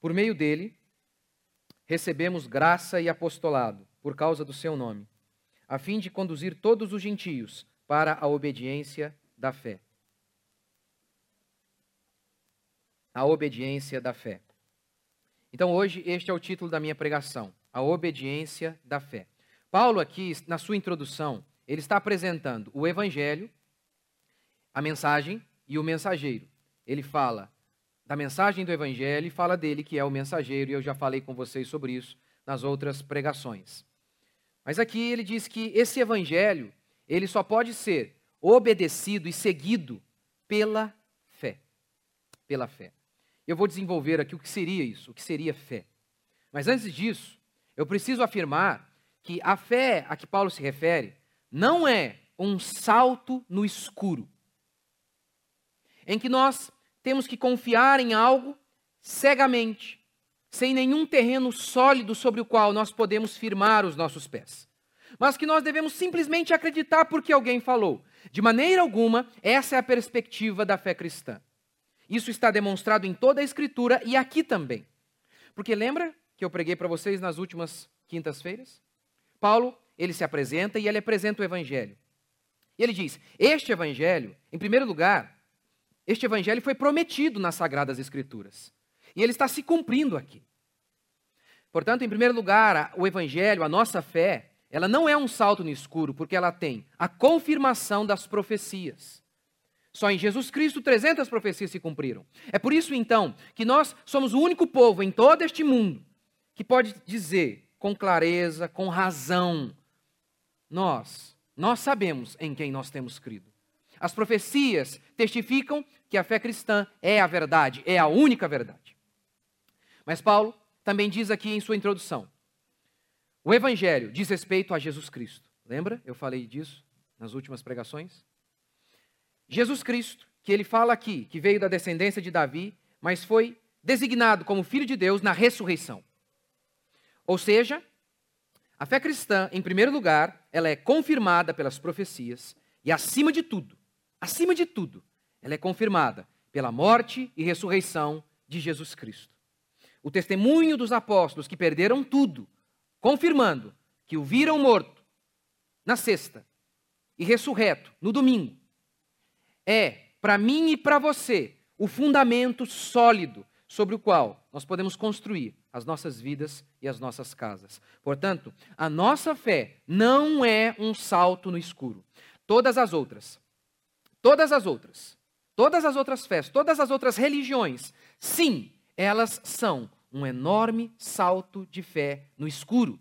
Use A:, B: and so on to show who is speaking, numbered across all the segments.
A: Por meio dele, recebemos graça e apostolado, por causa do seu nome, a fim de conduzir todos os gentios para a obediência da fé. A obediência da fé. Então, hoje, este é o título da minha pregação: A obediência da fé. Paulo, aqui, na sua introdução, ele está apresentando o Evangelho, a mensagem e o mensageiro. Ele fala da mensagem do Evangelho e fala dele, que é o mensageiro, e eu já falei com vocês sobre isso nas outras pregações. Mas aqui ele diz que esse Evangelho, ele só pode ser obedecido e seguido pela fé. Pela fé. Eu vou desenvolver aqui o que seria isso, o que seria fé. Mas antes disso, eu preciso afirmar que a fé a que Paulo se refere não é um salto no escuro, em que nós temos que confiar em algo cegamente, sem nenhum terreno sólido sobre o qual nós podemos firmar os nossos pés. Mas que nós devemos simplesmente acreditar porque alguém falou. De maneira alguma, essa é a perspectiva da fé cristã. Isso está demonstrado em toda a Escritura e aqui também. Porque lembra que eu preguei para vocês nas últimas quintas-feiras? Paulo, ele se apresenta e ele apresenta o Evangelho. E ele diz: Este Evangelho, em primeiro lugar, este Evangelho foi prometido nas Sagradas Escrituras. E ele está se cumprindo aqui. Portanto, em primeiro lugar, o Evangelho, a nossa fé, ela não é um salto no escuro, porque ela tem a confirmação das profecias. Só em Jesus Cristo 300 profecias se cumpriram. É por isso, então, que nós somos o único povo em todo este mundo que pode dizer com clareza, com razão, nós, nós sabemos em quem nós temos crido. As profecias testificam que a fé cristã é a verdade, é a única verdade. Mas Paulo também diz aqui em sua introdução: o Evangelho diz respeito a Jesus Cristo. Lembra? Eu falei disso nas últimas pregações. Jesus Cristo, que ele fala aqui, que veio da descendência de Davi, mas foi designado como Filho de Deus na ressurreição. Ou seja, a fé cristã, em primeiro lugar, ela é confirmada pelas profecias e, acima de tudo, acima de tudo, ela é confirmada pela morte e ressurreição de Jesus Cristo. O testemunho dos apóstolos que perderam tudo, confirmando que o viram morto na sexta e ressurreto no domingo, é, para mim e para você, o fundamento sólido sobre o qual nós podemos construir as nossas vidas e as nossas casas. Portanto, a nossa fé não é um salto no escuro. Todas as outras, todas as outras, todas as outras fés, todas as outras religiões, sim, elas são um enorme salto de fé no escuro.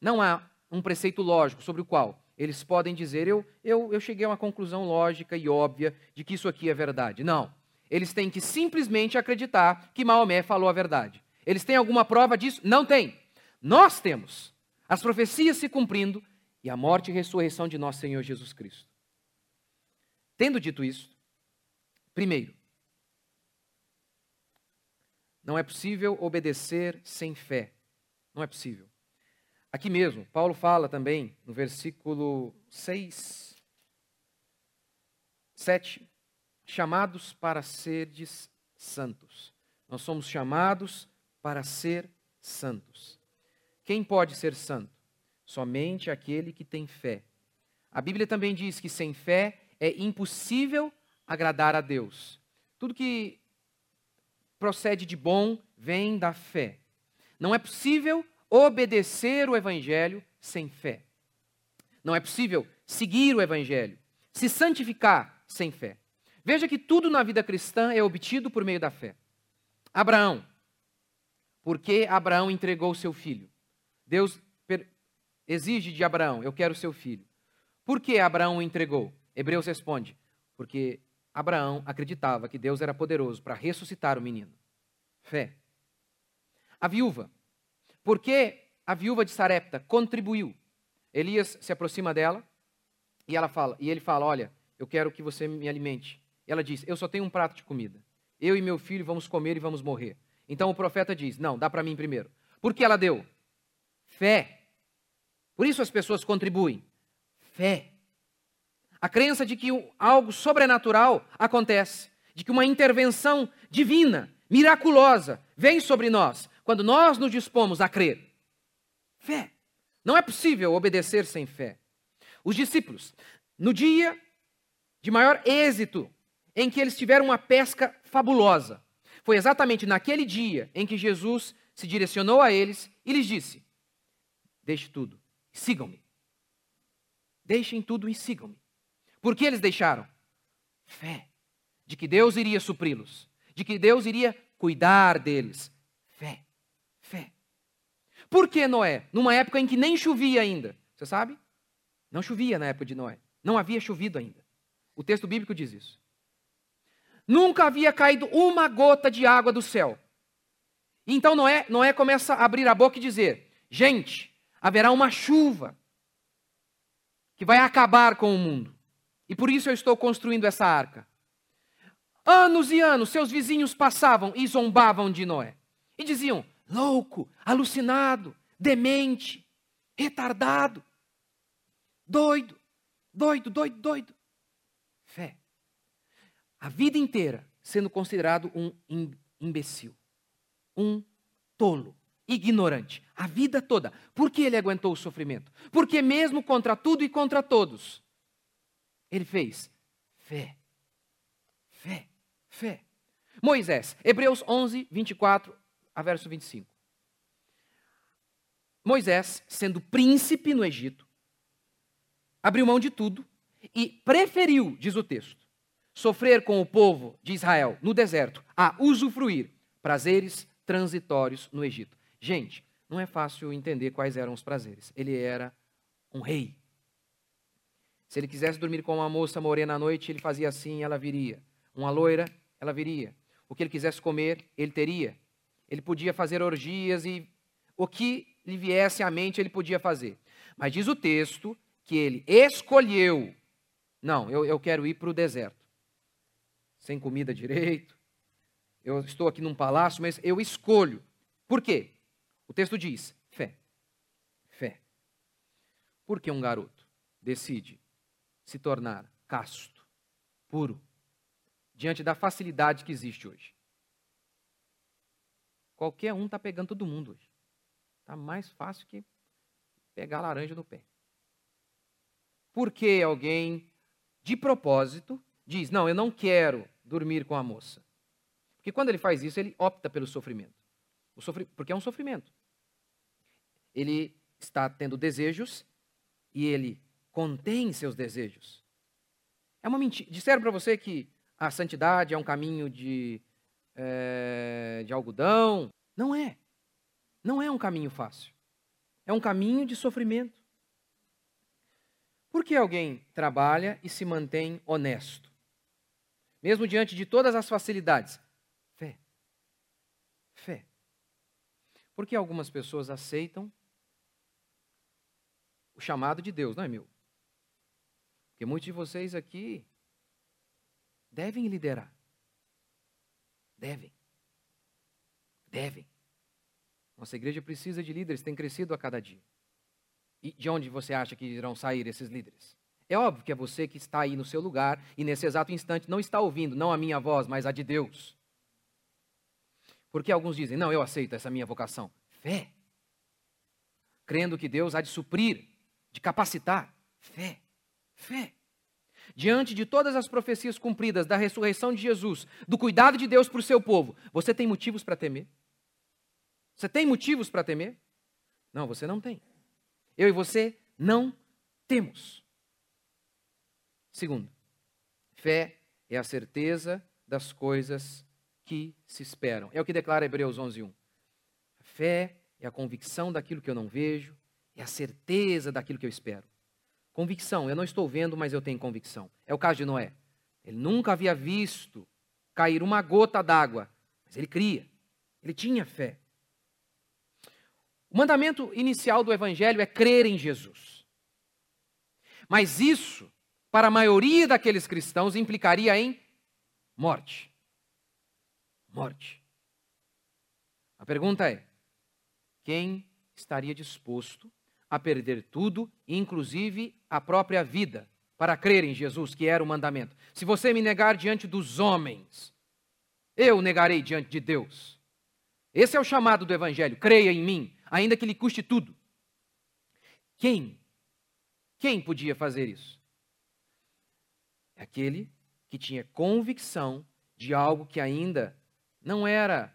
A: Não há um preceito lógico sobre o qual eles podem dizer: eu, eu, eu cheguei a uma conclusão lógica e óbvia de que isso aqui é verdade. Não. Eles têm que simplesmente acreditar que Maomé falou a verdade. Eles têm alguma prova disso? Não tem. Nós temos. As profecias se cumprindo e a morte e ressurreição de nosso Senhor Jesus Cristo. Tendo dito isso, primeiro, não é possível obedecer sem fé. Não é possível. Aqui mesmo, Paulo fala também no versículo 6, 7, chamados para serdes santos. Nós somos chamados para ser santos. Quem pode ser santo? Somente aquele que tem fé. A Bíblia também diz que sem fé é impossível agradar a Deus. Tudo que procede de bom vem da fé. Não é possível obedecer o Evangelho sem fé. Não é possível seguir o Evangelho, se santificar sem fé. Veja que tudo na vida cristã é obtido por meio da fé. Abraão. Por que Abraão entregou seu filho? Deus exige de Abraão: Eu quero seu filho. Por que Abraão o entregou? Hebreus responde: Porque Abraão acreditava que Deus era poderoso para ressuscitar o menino. Fé. A viúva. Por que a viúva de Sarepta contribuiu? Elias se aproxima dela e ela fala, e ele fala: "Olha, eu quero que você me alimente". Ela diz: "Eu só tenho um prato de comida. Eu e meu filho vamos comer e vamos morrer". Então o profeta diz: "Não, dá para mim primeiro". Por que ela deu? Fé. Por isso as pessoas contribuem. Fé. A crença de que algo sobrenatural acontece, de que uma intervenção divina miraculosa vem sobre nós quando nós nos dispomos a crer. Fé. Não é possível obedecer sem fé. Os discípulos, no dia de maior êxito, em que eles tiveram uma pesca fabulosa, foi exatamente naquele dia em que Jesus se direcionou a eles e lhes disse: Deixe tudo, sigam-me. Deixem tudo e sigam-me. Por que eles deixaram? Fé de que Deus iria supri-los, de que Deus iria cuidar deles. Fé, fé. Por que Noé? Numa época em que nem chovia ainda. Você sabe? Não chovia na época de Noé. Não havia chovido ainda. O texto bíblico diz isso. Nunca havia caído uma gota de água do céu. Então Noé, Noé começa a abrir a boca e dizer: Gente, haverá uma chuva que vai acabar com o mundo. E por isso eu estou construindo essa arca. Anos e anos, seus vizinhos passavam e zombavam de Noé. E diziam: louco, alucinado, demente, retardado, doido, doido, doido, doido. Fé. A vida inteira sendo considerado um imbecil, um tolo, ignorante. A vida toda. Por que ele aguentou o sofrimento? Porque, mesmo contra tudo e contra todos, ele fez fé. Fé fé. Moisés, Hebreus 11, 24 a verso 25. Moisés, sendo príncipe no Egito, abriu mão de tudo e preferiu, diz o texto, sofrer com o povo de Israel no deserto a usufruir prazeres transitórios no Egito. Gente, não é fácil entender quais eram os prazeres. Ele era um rei. Se ele quisesse dormir com uma moça morena à noite, ele fazia assim, ela viria. Uma loira, ela viria. O que ele quisesse comer, ele teria. Ele podia fazer orgias e o que lhe viesse à mente ele podia fazer. Mas diz o texto que ele escolheu. Não, eu, eu quero ir para o deserto. Sem comida direito. Eu estou aqui num palácio, mas eu escolho. Por quê? O texto diz: fé. Fé. Por que um garoto decide se tornar casto, puro, diante da facilidade que existe hoje. Qualquer um está pegando todo mundo hoje. Está mais fácil que pegar laranja no pé. Por que alguém, de propósito, diz: Não, eu não quero dormir com a moça? Porque quando ele faz isso, ele opta pelo sofrimento. Sofri... Porque é um sofrimento. Ele está tendo desejos e ele contém seus desejos. É uma mentira. Disseram para você que a santidade é um caminho de, é, de algodão. Não é. Não é um caminho fácil. É um caminho de sofrimento. Por que alguém trabalha e se mantém honesto? Mesmo diante de todas as facilidades? Fé. Fé. Por que algumas pessoas aceitam o chamado de Deus, não é meu? Porque muitos de vocês aqui devem liderar. Devem. Devem. Nossa igreja precisa de líderes, tem crescido a cada dia. E de onde você acha que irão sair esses líderes? É óbvio que é você que está aí no seu lugar e nesse exato instante não está ouvindo, não a minha voz, mas a de Deus. Porque alguns dizem, não, eu aceito essa minha vocação. Fé. Crendo que Deus há de suprir, de capacitar. Fé. Fé diante de todas as profecias cumpridas da ressurreição de Jesus, do cuidado de Deus para o seu povo, você tem motivos para temer? Você tem motivos para temer? Não, você não tem. Eu e você não temos. Segundo, fé é a certeza das coisas que se esperam. É o que declara Hebreus 11:1. A fé é a convicção daquilo que eu não vejo, é a certeza daquilo que eu espero. Convicção, eu não estou vendo, mas eu tenho convicção. É o caso de Noé. Ele nunca havia visto cair uma gota d'água, mas ele cria, ele tinha fé. O mandamento inicial do Evangelho é crer em Jesus. Mas isso, para a maioria daqueles cristãos, implicaria em morte. Morte. A pergunta é: quem estaria disposto a perder tudo, inclusive a própria vida, para crer em Jesus, que era o mandamento. Se você me negar diante dos homens, eu negarei diante de Deus. Esse é o chamado do Evangelho. Creia em mim, ainda que lhe custe tudo. Quem? Quem podia fazer isso? Aquele que tinha convicção de algo que ainda não era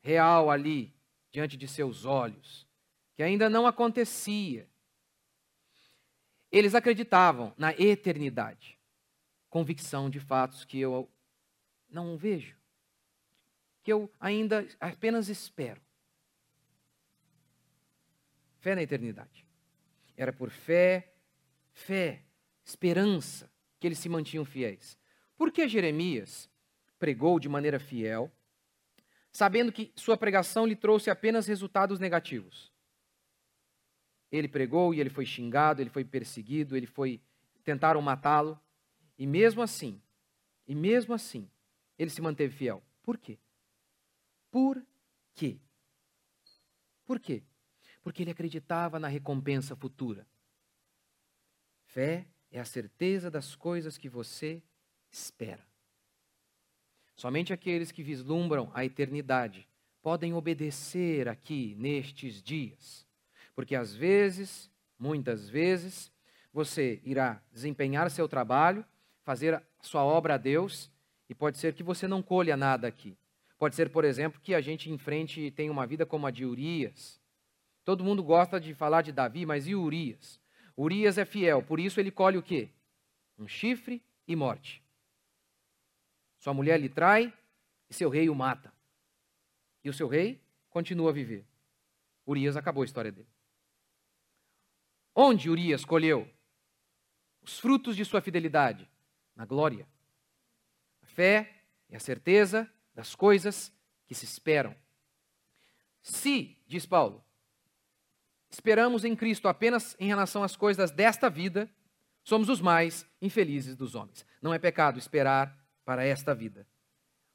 A: real ali, diante de seus olhos, que ainda não acontecia. Eles acreditavam na eternidade, convicção de fatos que eu não vejo, que eu ainda apenas espero. Fé na eternidade. Era por fé, fé, esperança que eles se mantinham fiéis. Por que Jeremias pregou de maneira fiel, sabendo que sua pregação lhe trouxe apenas resultados negativos? Ele pregou e ele foi xingado, ele foi perseguido, ele foi tentaram matá-lo, e mesmo assim, e mesmo assim, ele se manteve fiel. Por quê? Por quê? Por quê? Porque ele acreditava na recompensa futura. Fé é a certeza das coisas que você espera. Somente aqueles que vislumbram a eternidade podem obedecer aqui nestes dias. Porque às vezes, muitas vezes, você irá desempenhar seu trabalho, fazer sua obra a Deus, e pode ser que você não colha nada aqui. Pode ser, por exemplo, que a gente enfrente e tenha uma vida como a de Urias. Todo mundo gosta de falar de Davi, mas e Urias? Urias é fiel, por isso ele colhe o quê? Um chifre e morte. Sua mulher lhe trai e seu rei o mata. E o seu rei continua a viver. Urias acabou a história dele. Onde Urias colheu os frutos de sua fidelidade? Na glória. A fé e a certeza das coisas que se esperam. Se, diz Paulo, esperamos em Cristo apenas em relação às coisas desta vida, somos os mais infelizes dos homens. Não é pecado esperar para esta vida.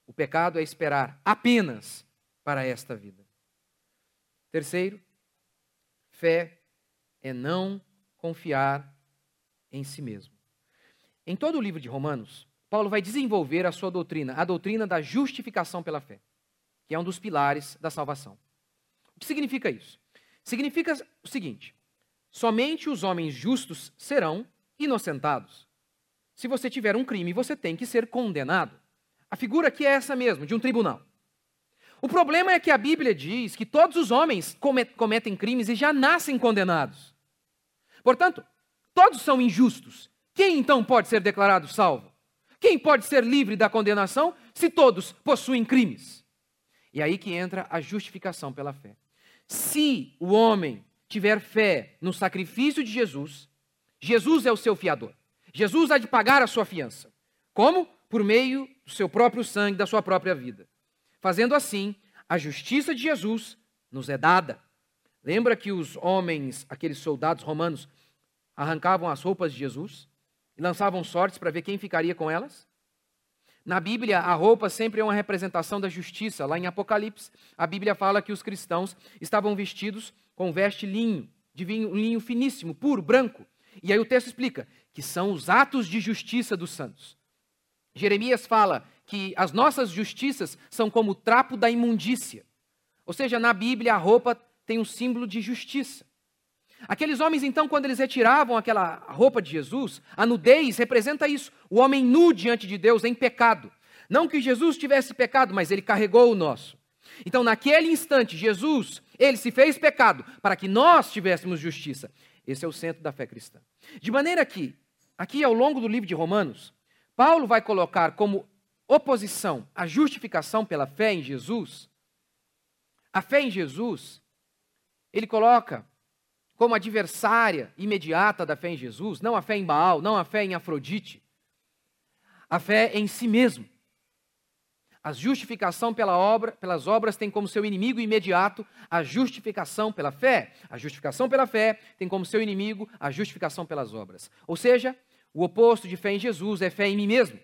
A: O pecado é esperar apenas para esta vida. Terceiro, fé é não confiar em si mesmo. Em todo o livro de Romanos, Paulo vai desenvolver a sua doutrina, a doutrina da justificação pela fé, que é um dos pilares da salvação. O que significa isso? Significa o seguinte: somente os homens justos serão inocentados. Se você tiver um crime, você tem que ser condenado. A figura aqui é essa mesmo, de um tribunal. O problema é que a Bíblia diz que todos os homens cometem crimes e já nascem condenados. Portanto, todos são injustos. Quem então pode ser declarado salvo? Quem pode ser livre da condenação se todos possuem crimes? E aí que entra a justificação pela fé. Se o homem tiver fé no sacrifício de Jesus, Jesus é o seu fiador. Jesus há de pagar a sua fiança. Como? Por meio do seu próprio sangue, da sua própria vida. Fazendo assim, a justiça de Jesus nos é dada. Lembra que os homens, aqueles soldados romanos, arrancavam as roupas de Jesus e lançavam sortes para ver quem ficaria com elas? Na Bíblia, a roupa sempre é uma representação da justiça. Lá em Apocalipse, a Bíblia fala que os cristãos estavam vestidos com veste linho, de vinho, linho finíssimo, puro, branco. E aí o texto explica que são os atos de justiça dos santos. Jeremias fala que as nossas justiças são como o trapo da imundícia. Ou seja, na Bíblia a roupa tem um símbolo de justiça. Aqueles homens, então, quando eles retiravam aquela roupa de Jesus, a nudez representa isso, o homem nu diante de Deus em pecado. Não que Jesus tivesse pecado, mas ele carregou o nosso. Então, naquele instante, Jesus, ele se fez pecado para que nós tivéssemos justiça. Esse é o centro da fé cristã. De maneira que, aqui ao longo do livro de Romanos, Paulo vai colocar como oposição a justificação pela fé em Jesus, a fé em Jesus, ele coloca como adversária imediata da fé em Jesus, não a fé em Baal, não a fé em Afrodite, a fé em si mesmo. A justificação pela obra, pelas obras tem como seu inimigo imediato a justificação pela fé. A justificação pela fé tem como seu inimigo a justificação pelas obras. Ou seja, o oposto de fé em Jesus é fé em mim mesmo.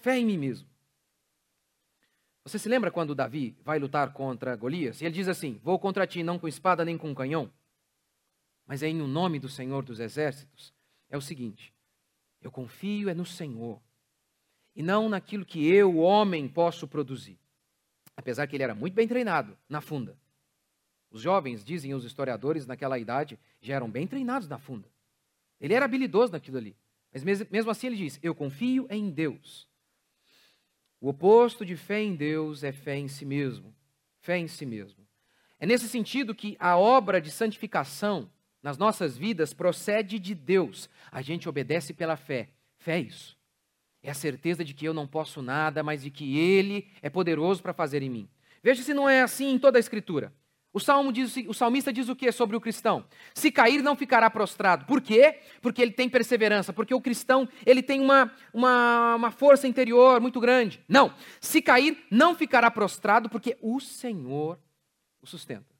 A: Fé em mim mesmo. Você se lembra quando Davi vai lutar contra Golias? E ele diz assim: Vou contra ti não com espada nem com canhão, mas é em o nome do Senhor dos Exércitos. É o seguinte: eu confio é no Senhor e não naquilo que eu, homem, posso produzir. Apesar que ele era muito bem treinado na funda. Os jovens, dizem os historiadores, naquela idade, já eram bem treinados na funda. Ele era habilidoso naquilo ali. Mas mesmo assim ele diz: Eu confio em Deus. O oposto de fé em Deus é fé em si mesmo. Fé em si mesmo. É nesse sentido que a obra de santificação nas nossas vidas procede de Deus. A gente obedece pela fé. Fé é isso. É a certeza de que eu não posso nada, mas de que Ele é poderoso para fazer em mim. Veja se não é assim em toda a Escritura. O, salmo diz, o salmista diz o que sobre o cristão? Se cair, não ficará prostrado. Por quê? Porque ele tem perseverança. Porque o cristão ele tem uma, uma, uma força interior muito grande. Não. Se cair, não ficará prostrado, porque o Senhor o sustenta.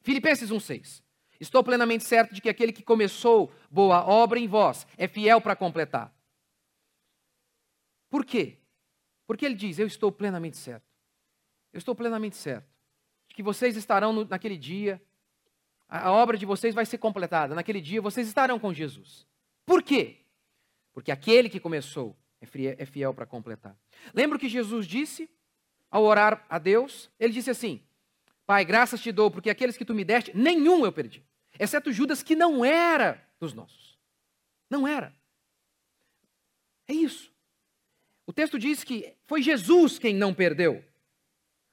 A: Filipenses 1,6. Estou plenamente certo de que aquele que começou boa obra em vós é fiel para completar. Por quê? Porque ele diz: Eu estou plenamente certo. Eu estou plenamente certo que vocês estarão no, naquele dia, a, a obra de vocês vai ser completada. Naquele dia vocês estarão com Jesus. Por quê? Porque aquele que começou é fiel, é fiel para completar. Lembra o que Jesus disse ao orar a Deus? Ele disse assim: Pai, graças te dou, porque aqueles que tu me deste, nenhum eu perdi. Exceto Judas, que não era dos nossos. Não era. É isso. O texto diz que foi Jesus quem não perdeu.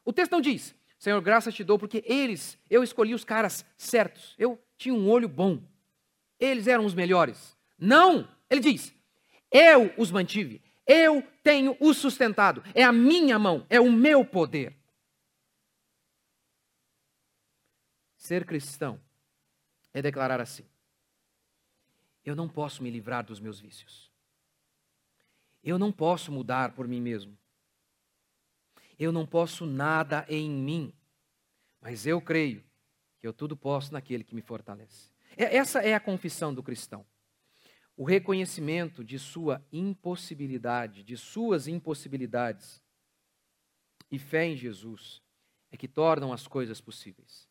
A: O texto não diz, Senhor, graças te dou porque eles, eu escolhi os caras certos. Eu tinha um olho bom. Eles eram os melhores. Não! Ele diz: Eu os mantive. Eu tenho os sustentado. É a minha mão, é o meu poder. Ser cristão é declarar assim: Eu não posso me livrar dos meus vícios. Eu não posso mudar por mim mesmo. Eu não posso nada em mim, mas eu creio que eu tudo posso naquele que me fortalece. Essa é a confissão do cristão. O reconhecimento de sua impossibilidade, de suas impossibilidades, e fé em Jesus é que tornam as coisas possíveis.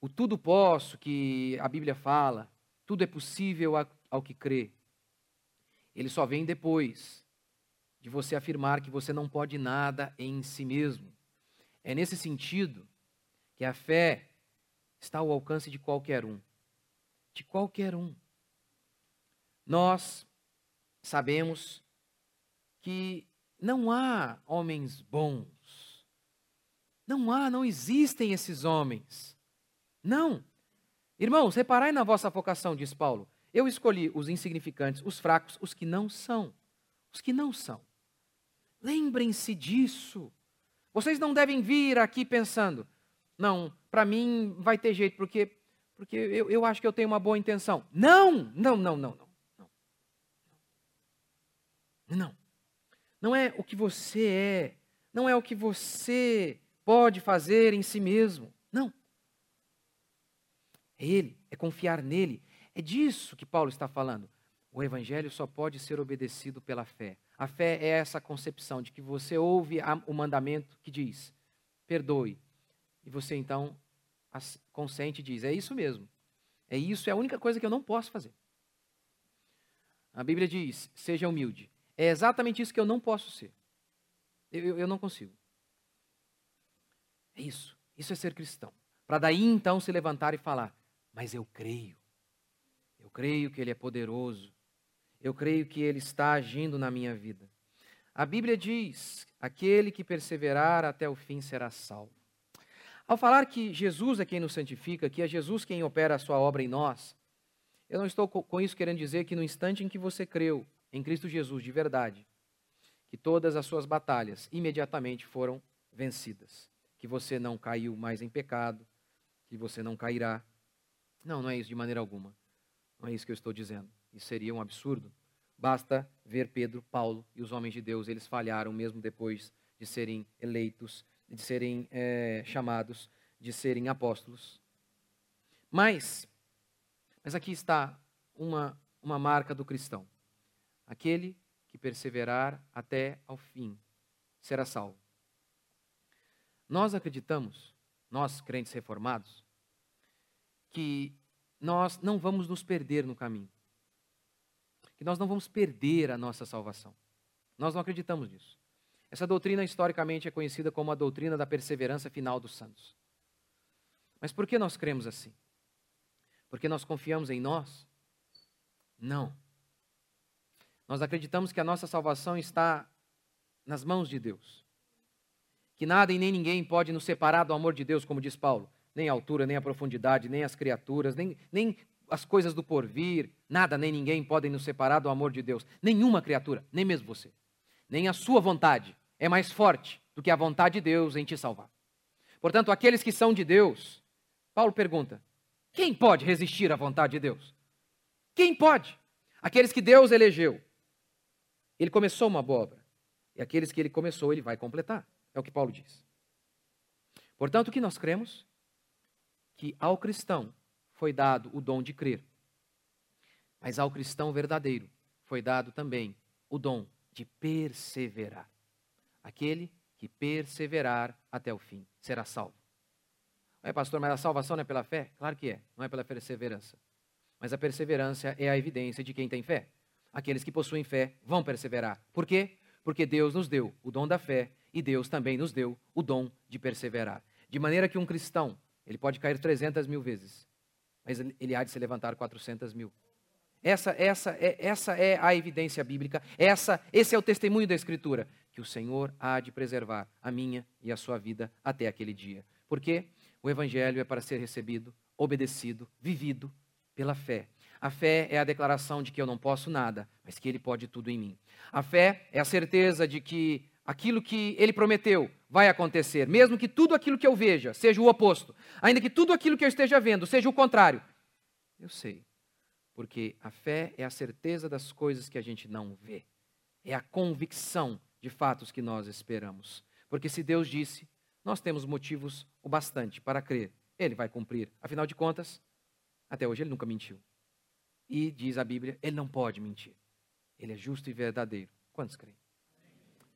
A: O tudo posso que a Bíblia fala, tudo é possível ao que crê. Ele só vem depois de você afirmar que você não pode nada em si mesmo. É nesse sentido que a fé está ao alcance de qualquer um. De qualquer um. Nós sabemos que não há homens bons. Não há, não existem esses homens. Não. Irmãos, reparai na vossa vocação, diz Paulo. Eu escolhi os insignificantes, os fracos, os que não são. Os que não são. Lembrem-se disso. Vocês não devem vir aqui pensando, não, para mim vai ter jeito, porque, porque eu, eu acho que eu tenho uma boa intenção. Não, não, não, não, não. Não. Não é o que você é. Não é o que você pode fazer em si mesmo. Não. É Ele, é confiar nele. É disso que Paulo está falando. O Evangelho só pode ser obedecido pela fé. A fé é essa concepção de que você ouve o mandamento que diz: perdoe. E você então consente e diz: é isso mesmo. É isso, é a única coisa que eu não posso fazer. A Bíblia diz: seja humilde. É exatamente isso que eu não posso ser. Eu, eu, eu não consigo. É isso. Isso é ser cristão. Para daí então se levantar e falar: mas eu creio. Eu creio que Ele é poderoso eu creio que Ele está agindo na minha vida. A Bíblia diz: aquele que perseverar até o fim será salvo. Ao falar que Jesus é quem nos santifica, que é Jesus quem opera a sua obra em nós, eu não estou com isso querendo dizer que no instante em que você creu em Cristo Jesus de verdade, que todas as suas batalhas imediatamente foram vencidas, que você não caiu mais em pecado, que você não cairá. Não, não é isso de maneira alguma. Não é isso que eu estou dizendo. Isso seria um absurdo. Basta ver Pedro, Paulo e os homens de Deus, eles falharam mesmo depois de serem eleitos, de serem é, chamados, de serem apóstolos. Mas, mas aqui está uma, uma marca do cristão. Aquele que perseverar até ao fim será salvo. Nós acreditamos, nós crentes reformados, que nós não vamos nos perder no caminho que nós não vamos perder a nossa salvação. Nós não acreditamos nisso. Essa doutrina historicamente é conhecida como a doutrina da perseverança final dos santos. Mas por que nós cremos assim? Porque nós confiamos em nós? Não. Nós acreditamos que a nossa salvação está nas mãos de Deus. Que nada e nem ninguém pode nos separar do amor de Deus, como diz Paulo. Nem a altura, nem a profundidade, nem as criaturas, nem, nem as coisas do porvir, nada nem ninguém podem nos separar do amor de Deus. Nenhuma criatura, nem mesmo você. Nem a sua vontade é mais forte do que a vontade de Deus em te salvar. Portanto, aqueles que são de Deus, Paulo pergunta: quem pode resistir à vontade de Deus? Quem pode? Aqueles que Deus elegeu. Ele começou uma boa obra. E aqueles que ele começou, ele vai completar. É o que Paulo diz. Portanto, o que nós cremos? Que ao cristão foi dado o dom de crer. Mas ao cristão verdadeiro foi dado também o dom de perseverar. Aquele que perseverar até o fim será salvo. É, pastor, mas a salvação não é pela fé? Claro que é, não é pela perseverança. Mas a perseverança é a evidência de quem tem fé. Aqueles que possuem fé vão perseverar. Por quê? Porque Deus nos deu o dom da fé e Deus também nos deu o dom de perseverar. De maneira que um cristão, ele pode cair 300 mil vezes, mas ele há de se levantar 400 mil. Essa, essa, é, essa é a evidência bíblica, essa, esse é o testemunho da Escritura, que o Senhor há de preservar a minha e a sua vida até aquele dia. Por quê? O Evangelho é para ser recebido, obedecido, vivido pela fé. A fé é a declaração de que eu não posso nada, mas que Ele pode tudo em mim. A fé é a certeza de que aquilo que Ele prometeu vai acontecer, mesmo que tudo aquilo que eu veja seja o oposto, ainda que tudo aquilo que eu esteja vendo seja o contrário. Eu sei, porque a fé é a certeza das coisas que a gente não vê, é a convicção de fatos que nós esperamos. Porque se Deus disse, nós temos motivos o bastante para crer. Ele vai cumprir. Afinal de contas, até hoje ele nunca mentiu. E diz a Bíblia, ele não pode mentir. Ele é justo e verdadeiro. Quantos creem?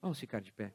A: Vamos ficar de pé.